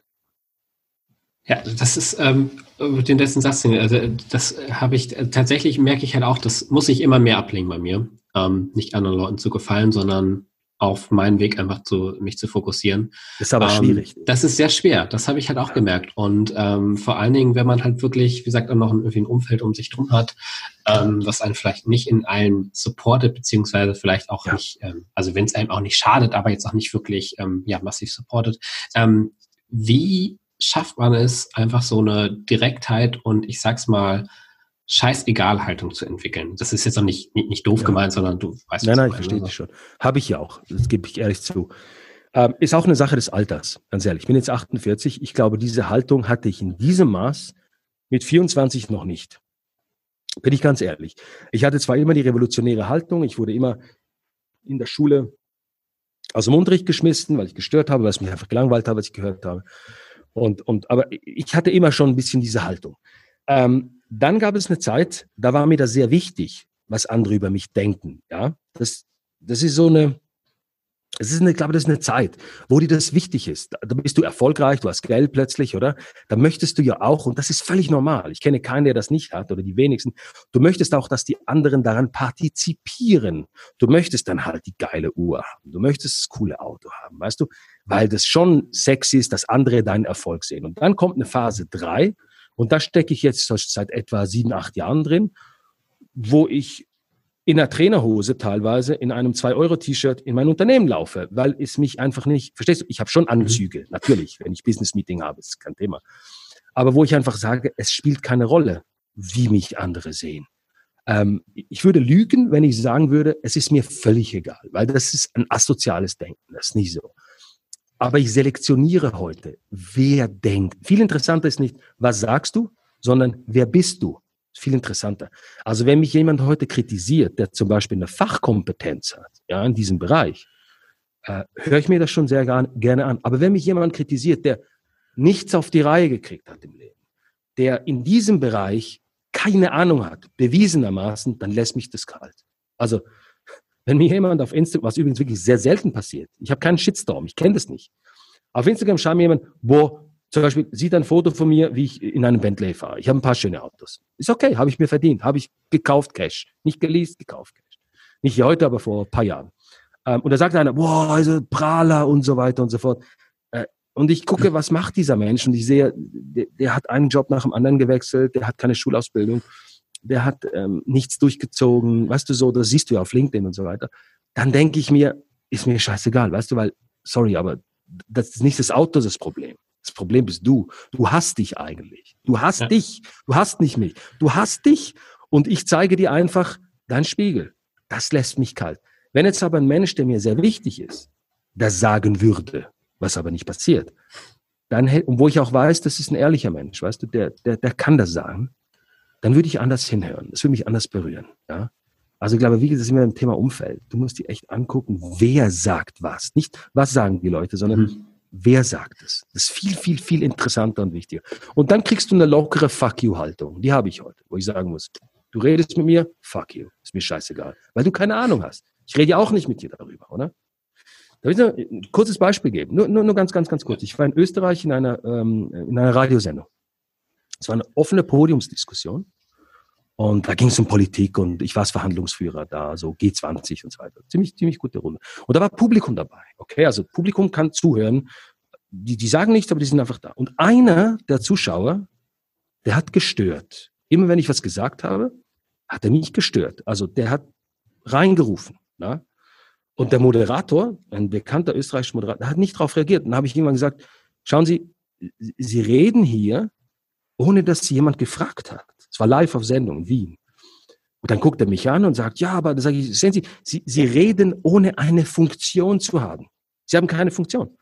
A: Ja, das ist ähm, den letzten Satz, also das habe ich tatsächlich merke ich halt auch, das muss ich immer mehr ablegen bei mir, ähm, nicht anderen Leuten zu gefallen, sondern auf meinen Weg einfach zu mich zu fokussieren.
B: Ist aber
A: ähm,
B: schwierig.
A: Das ist sehr schwer. Das habe ich halt auch gemerkt. Und ähm, vor allen Dingen, wenn man halt wirklich, wie gesagt, auch noch ein, ein Umfeld um sich drum hat, ähm, was einen vielleicht nicht in allen supportet, beziehungsweise vielleicht auch ja. nicht, ähm, also wenn es einem auch nicht schadet, aber jetzt auch nicht wirklich ähm, ja massiv supportet. Ähm, wie schafft man es, einfach so eine Direktheit und ich sag's mal, Scheißegal-Haltung zu entwickeln. Das ist jetzt auch nicht, nicht, nicht doof ja. gemeint, sondern du
B: weißt Nein, nein, ich verstehe dich schon. Habe ich ja auch. Das gebe ich ehrlich zu. Ähm, ist auch eine Sache des Alters, ganz ehrlich. Ich bin jetzt 48. Ich glaube, diese Haltung hatte ich in diesem Maß mit 24 noch nicht. Bin ich ganz ehrlich. Ich hatte zwar immer die revolutionäre Haltung, ich wurde immer in der Schule aus dem Unterricht geschmissen, weil ich gestört habe, weil es mich einfach gelangweilt habe, was ich gehört habe. Und, und, aber ich hatte immer schon ein bisschen diese Haltung. Ähm, dann gab es eine Zeit, da war mir das sehr wichtig, was andere über mich denken. Ja, das, das ist so eine, es ist eine, ich glaube, das ist eine Zeit, wo dir das wichtig ist. Da bist du erfolgreich, du hast Geld plötzlich, oder? Da möchtest du ja auch, und das ist völlig normal. Ich kenne keinen, der das nicht hat, oder die wenigsten. Du möchtest auch, dass die anderen daran partizipieren. Du möchtest dann halt die geile Uhr haben. Du möchtest das coole Auto haben, weißt du? Weil das schon sexy ist, dass andere deinen Erfolg sehen. Und dann kommt eine Phase drei, und da stecke ich jetzt seit etwa sieben, acht Jahren drin, wo ich in einer Trainerhose teilweise in einem 2-Euro-T-Shirt in mein Unternehmen laufe, weil es mich einfach nicht, verstehst du, ich habe schon Anzüge, mhm. natürlich, wenn ich Business-Meeting habe, ist kein Thema. Aber wo ich einfach sage, es spielt keine Rolle, wie mich andere sehen. Ähm, ich würde lügen, wenn ich sagen würde, es ist mir völlig egal, weil das ist ein asoziales Denken, das ist nicht so. Aber ich selektioniere heute, wer denkt. Viel interessanter ist nicht, was sagst du, sondern wer bist du? Viel interessanter. Also wenn mich jemand heute kritisiert, der zum Beispiel eine Fachkompetenz hat, ja, in diesem Bereich, äh, höre ich mir das schon sehr gerne an. Aber wenn mich jemand kritisiert, der nichts auf die Reihe gekriegt hat im Leben, der in diesem Bereich keine Ahnung hat, bewiesenermaßen, dann lässt mich das kalt. Also wenn mir jemand auf Instagram, was übrigens wirklich sehr selten passiert, ich habe keinen Shitstorm, ich kenne das nicht. Auf Instagram schreibt mir jemand, boah, zum Beispiel sieht ein Foto von mir, wie ich in einem Bentley fahre. Ich habe ein paar schöne Autos. Ist okay, habe ich mir verdient, habe ich gekauft Cash. Nicht geleast, gekauft Cash. Nicht heute, aber vor ein paar Jahren. Ähm, und da sagt einer, boah, also Prahler und so weiter und so fort. Äh, und ich gucke, was macht dieser Mensch? Und ich sehe, der, der, hat einen Job nach dem anderen gewechselt, der hat keine Schulausbildung, der hat ähm, nichts durchgezogen, weißt du so, das siehst du ja auf LinkedIn und so weiter. Dann denke ich mir, ist mir scheißegal, weißt du, weil, sorry, aber das ist nicht das Auto das Problem. Das Problem bist du. Du hast dich eigentlich. Du hast ja. dich. Du hast nicht mich. Du hast dich und ich zeige dir einfach deinen Spiegel. Das lässt mich kalt. Wenn jetzt aber ein Mensch, der mir sehr wichtig ist, das sagen würde, was aber nicht passiert, dann, und wo ich auch weiß, das ist ein ehrlicher Mensch, weißt du, der, der, der kann das sagen, dann würde ich anders hinhören. Das würde mich anders berühren. Ja? Also ich glaube, wie gesagt, das ist immer ein Thema Umfeld. Du musst dir echt angucken, wer sagt was. Nicht, was sagen die Leute, sondern mhm. Wer sagt es. Das ist viel, viel, viel interessanter und wichtiger. Und dann kriegst du eine lockere Fuck you-Haltung. Die habe ich heute, wo ich sagen muss, du redest mit mir, fuck you. Ist mir scheißegal. Weil du keine Ahnung hast. Ich rede ja auch nicht mit dir darüber, oder? Da will ich ein kurzes Beispiel geben. Nur, nur, nur ganz, ganz, ganz kurz. Ich war in Österreich in einer, ähm, in einer Radiosendung. Es war eine offene Podiumsdiskussion. Und da ging es um Politik und ich war als Verhandlungsführer da, so G20 und so weiter. Ziemlich, ziemlich gute Runde. Und da war Publikum dabei. Okay, also Publikum kann zuhören. Die, die sagen nichts, aber die sind einfach da. Und einer der Zuschauer, der hat gestört. Immer wenn ich was gesagt habe, hat er mich gestört. Also der hat reingerufen. Na? Und der Moderator, ein bekannter österreichischer Moderator, hat nicht darauf reagiert. Und dann habe ich irgendwann gesagt, schauen Sie, Sie reden hier ohne dass jemand gefragt hat. Es war live auf Sendung in Wien. Und dann guckt er mich an und sagt, ja, aber da sage ich, sehen Sie, Sie, Sie reden ohne eine Funktion zu haben. Sie haben keine Funktion.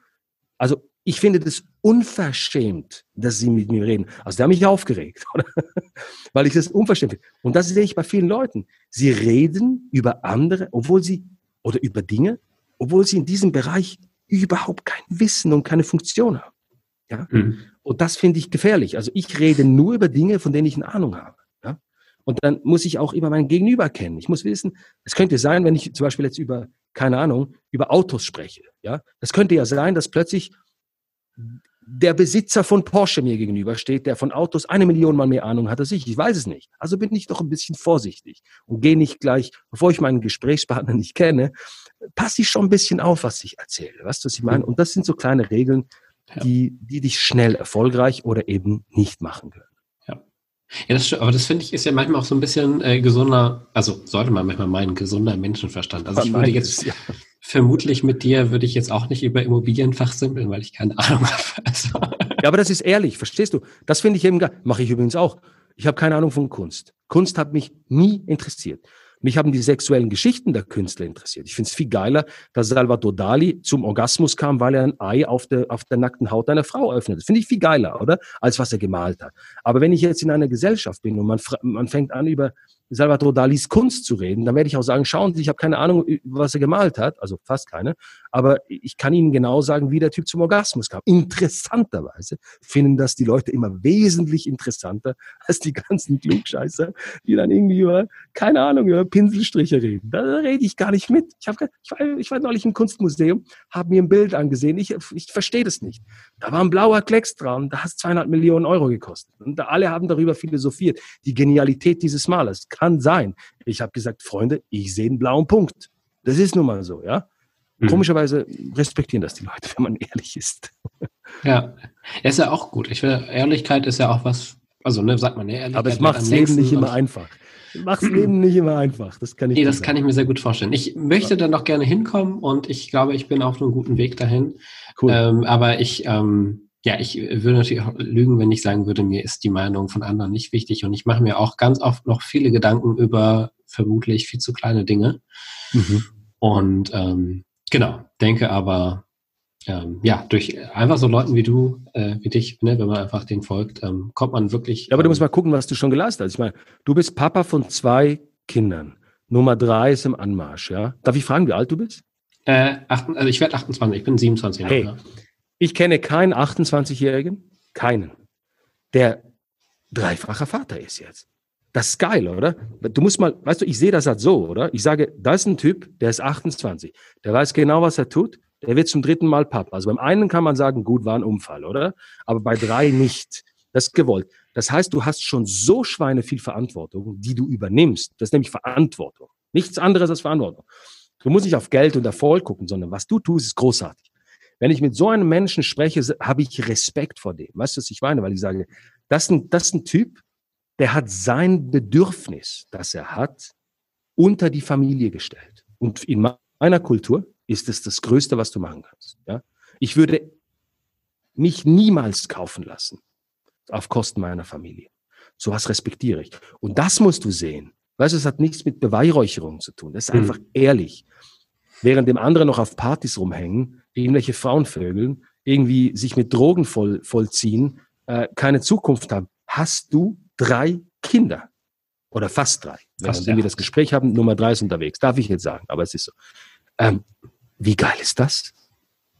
B: Also ich finde das unverschämt, dass sie mit mir reden. Also der hat mich aufgeregt, oder? weil ich das unverschämt finde. Und das sehe ich bei vielen Leuten. Sie reden über andere, obwohl sie, oder über Dinge, obwohl sie in diesem Bereich überhaupt kein Wissen und keine Funktion haben. Ja? Mhm. Und das finde ich gefährlich. Also ich rede nur über Dinge, von denen ich eine Ahnung habe. Ja? Und dann muss ich auch immer mein Gegenüber kennen. Ich muss wissen, es könnte sein, wenn ich zum Beispiel jetzt über, keine Ahnung, über Autos spreche. Ja? Das könnte ja sein, dass plötzlich der Besitzer von Porsche mir gegenüber steht, der von Autos eine Million mal mehr Ahnung hat als ich. Ich weiß es nicht. Also bin ich doch ein bisschen vorsichtig und gehe nicht gleich, bevor ich meinen Gesprächspartner nicht kenne, passe ich schon ein bisschen auf, was ich erzähle. Weißt du, was ich meine? Und das sind so kleine Regeln, die, die dich schnell erfolgreich oder eben nicht machen können.
A: Ja, ja das, aber das finde ich ist ja manchmal auch so ein bisschen äh, gesunder, also sollte man manchmal meinen, gesunder Menschenverstand. Also ich würde jetzt ja. vermutlich mit dir würde ich jetzt auch nicht über Immobilien fachsimpeln, weil ich keine Ahnung habe. Also.
B: Ja, aber das ist ehrlich, verstehst du? Das finde ich eben. Mache ich übrigens auch. Ich habe keine Ahnung von Kunst. Kunst hat mich nie interessiert. Mich haben die sexuellen Geschichten der Künstler interessiert. Ich finde es viel geiler, dass Salvador Dali zum Orgasmus kam, weil er ein Ei auf der, auf der nackten Haut einer Frau öffnet. Das finde ich viel geiler, oder? Als was er gemalt hat. Aber wenn ich jetzt in einer Gesellschaft bin und man, man fängt an, über Salvador Dalis Kunst zu reden, dann werde ich auch sagen, schauen Sie, ich habe keine Ahnung, was er gemalt hat, also fast keine, aber ich kann Ihnen genau sagen, wie der Typ zum Orgasmus kam. Interessanterweise finden das die Leute immer wesentlich interessanter als die ganzen Klugscheißer, die dann irgendwie über, keine Ahnung, über Pinselstriche reden. Da rede ich gar nicht mit. Ich, hab, ich, war, ich war neulich im Kunstmuseum, habe mir ein Bild angesehen, ich, ich verstehe das nicht. Da war ein blauer Klecks dran, da hat es 200 Millionen Euro gekostet. Und alle haben darüber philosophiert, die Genialität dieses Malers kann sein. Ich habe gesagt, Freunde, ich sehe einen blauen Punkt. Das ist nun mal so, ja. Mhm. Komischerweise respektieren das die Leute, wenn man ehrlich ist.
A: Ja, ist ja auch gut. Ich finde, Ehrlichkeit ist ja auch was, also ne, sagt man ja, Ehrlichkeit.
B: Aber es macht das Leben nicht immer einfach. Macht das Leben nicht immer einfach. Das kann ich.
A: Nee, das sagen. kann ich mir sehr gut vorstellen. Ich möchte dann noch gerne hinkommen und ich glaube, ich bin auf einem guten Weg dahin. Cool. Ähm, aber ich, ähm, ja, ich würde natürlich auch lügen, wenn ich sagen würde, mir ist die Meinung von anderen nicht wichtig. Und ich mache mir auch ganz oft noch viele Gedanken über vermutlich viel zu kleine Dinge. Mhm. Und ähm, genau, denke aber, ähm, ja, durch einfach so Leuten wie du, äh, wie dich, ne, wenn man einfach den folgt, ähm, kommt man wirklich.
B: Ja, aber du musst mal gucken, was du schon geleistet hast. Ich meine, du bist Papa von zwei Kindern. Nummer drei ist im Anmarsch, ja. Darf ich fragen, wie alt du bist?
A: Äh, acht, also ich werde 28, ich bin 27
B: hey, noch, ich kenne keinen 28-Jährigen, keinen, der dreifacher Vater ist jetzt. Das ist geil, oder? Du musst mal, weißt du, ich sehe das halt so, oder? Ich sage, da ist ein Typ, der ist 28, der weiß genau, was er tut, der wird zum dritten Mal Papa. Also beim einen kann man sagen, gut, war ein Unfall, oder? Aber bei drei nicht. Das ist gewollt. Das heißt, du hast schon so Schweine viel Verantwortung, die du übernimmst. Das ist nämlich Verantwortung. Nichts anderes als Verantwortung. Du musst nicht auf Geld und Erfolg gucken, sondern was du tust, ist großartig. Wenn ich mit so einem Menschen spreche, habe ich Respekt vor dem. Weißt du, was ich meine? Weil ich sage, das ist ein, das ist ein Typ, der hat sein Bedürfnis, das er hat, unter die Familie gestellt. Und in meiner Kultur ist es das Größte, was du machen kannst. Ja? Ich würde mich niemals kaufen lassen auf Kosten meiner Familie. So was respektiere ich. Und das musst du sehen. Weißt du, es hat nichts mit Beweihräucherung zu tun. Das ist einfach mhm. ehrlich. Während dem anderen noch auf Partys rumhängen, irgendwelche Frauenvögeln irgendwie sich mit Drogen voll, vollziehen, äh, keine Zukunft haben. Hast du drei Kinder? Oder fast drei. Fast, Wenn ja. wir das Gespräch haben, Nummer drei ist unterwegs. Darf ich jetzt sagen, aber es ist so. Ähm, wie geil ist das?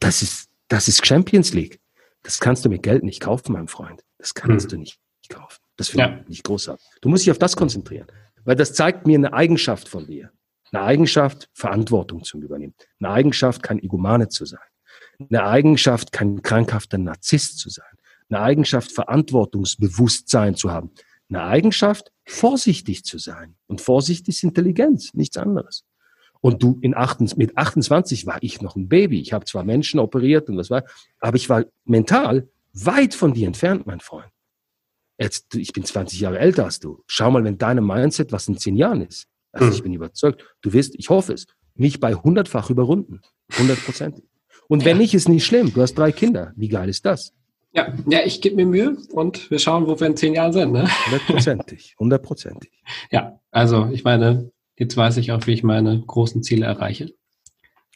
B: Das ist, das ist Champions League. Das kannst du mit Geld nicht kaufen, mein Freund. Das kannst hm. du nicht kaufen. Das finde ja. ich nicht großartig. Du musst dich auf das konzentrieren. Weil das zeigt mir eine Eigenschaft von dir. Eine Eigenschaft, Verantwortung zu übernehmen. Eine Eigenschaft, kein Egomane zu sein. Eine Eigenschaft, kein krankhafter Narzisst zu sein. Eine Eigenschaft, Verantwortungsbewusstsein zu haben. Eine Eigenschaft, vorsichtig zu sein. Und Vorsicht ist Intelligenz, nichts anderes. Und du in 28, mit 28 war ich noch ein Baby. Ich habe zwar Menschen operiert und was war, aber ich war mental weit von dir entfernt, mein Freund. Jetzt, ich bin 20 Jahre älter als du. Schau mal, wenn deine Mindset was in zehn Jahren ist. Also mhm. ich bin überzeugt. Du wirst, ich hoffe es, mich bei hundertfach überrunden. Hundertprozentig. Und wenn nicht, ist nicht schlimm. Du hast drei Kinder. Wie geil ist das?
A: Ja, ja ich gebe mir Mühe und wir schauen, wo wir in zehn Jahren sind. Ne?
B: Hundertprozentig. Hundertprozentig.
A: Ja, also ich meine, jetzt weiß ich auch, wie ich meine großen Ziele erreiche.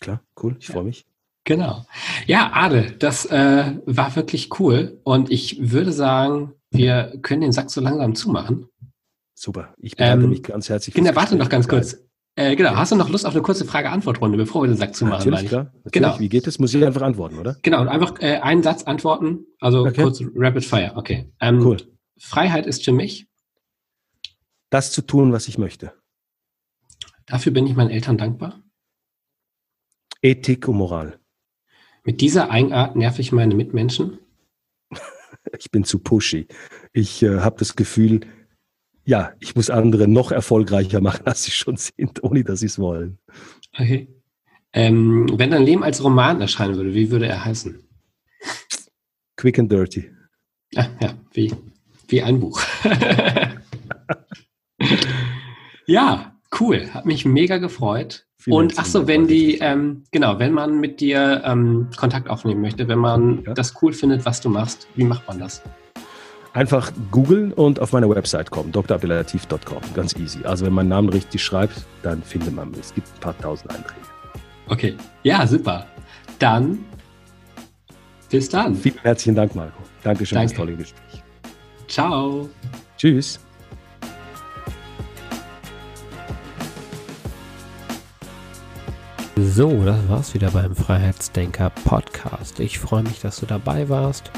B: Klar, cool. Ich freue mich.
A: Genau. Ja, Ade, das äh, war wirklich cool. Und ich würde sagen, wir können den Sack so langsam zumachen.
B: Super. Ich bedanke ähm, mich ganz herzlich.
A: Genau, warte noch ganz kurz. Äh, genau, hast du noch Lust auf eine kurze Frage-Antwort-Runde, bevor wir den Sack zumachen?
B: Natürlich, klar. Natürlich. Genau. Wie geht es? Muss ich einfach antworten, oder?
A: Genau, und einfach äh, einen Satz antworten. Also okay. kurz Rapid Fire. Okay. Ähm, cool. Freiheit ist für mich.
B: Das zu tun, was ich möchte.
A: Dafür bin ich meinen Eltern dankbar.
B: Ethik und Moral.
A: Mit dieser Eigenart nerv ich meine Mitmenschen.
B: ich bin zu pushy. Ich äh, habe das Gefühl, ja, ich muss andere noch erfolgreicher machen, als sie schon sind, ohne dass sie es wollen.
A: Okay. Ähm, wenn dein Leben als Roman erscheinen würde, wie würde er heißen?
B: Quick and Dirty.
A: Ah, ja, wie, wie ein Buch. ja, cool. Hat mich mega gefreut. Vielen und ach so, wenn die, ähm, genau, wenn man mit dir ähm, Kontakt aufnehmen möchte, wenn man ja. das cool findet, was du machst, wie macht man das?
B: Einfach googeln und auf meine Website kommen, drabdelatif.com. Ganz easy. Also wenn man Namen richtig schreibt, dann findet man mich. Es gibt ein paar tausend Einträge.
A: Okay, ja, super. Dann bis dann.
B: Vielen herzlichen Dank, Marco. Dankeschön Danke. für das tolle Gespräch.
A: Ciao.
B: Tschüss.
A: So, das war's wieder beim Freiheitsdenker Podcast. Ich freue mich, dass du dabei warst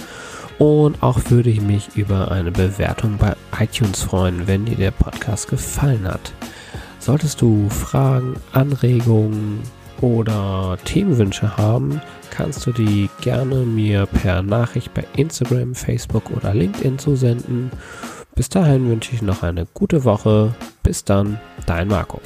A: und auch würde ich mich über eine Bewertung bei iTunes freuen, wenn dir der Podcast gefallen hat. Solltest du Fragen, Anregungen oder Themenwünsche haben, kannst du die gerne mir per Nachricht bei Instagram, Facebook oder LinkedIn zusenden. Bis dahin wünsche ich noch eine gute Woche. Bis dann, dein Marco.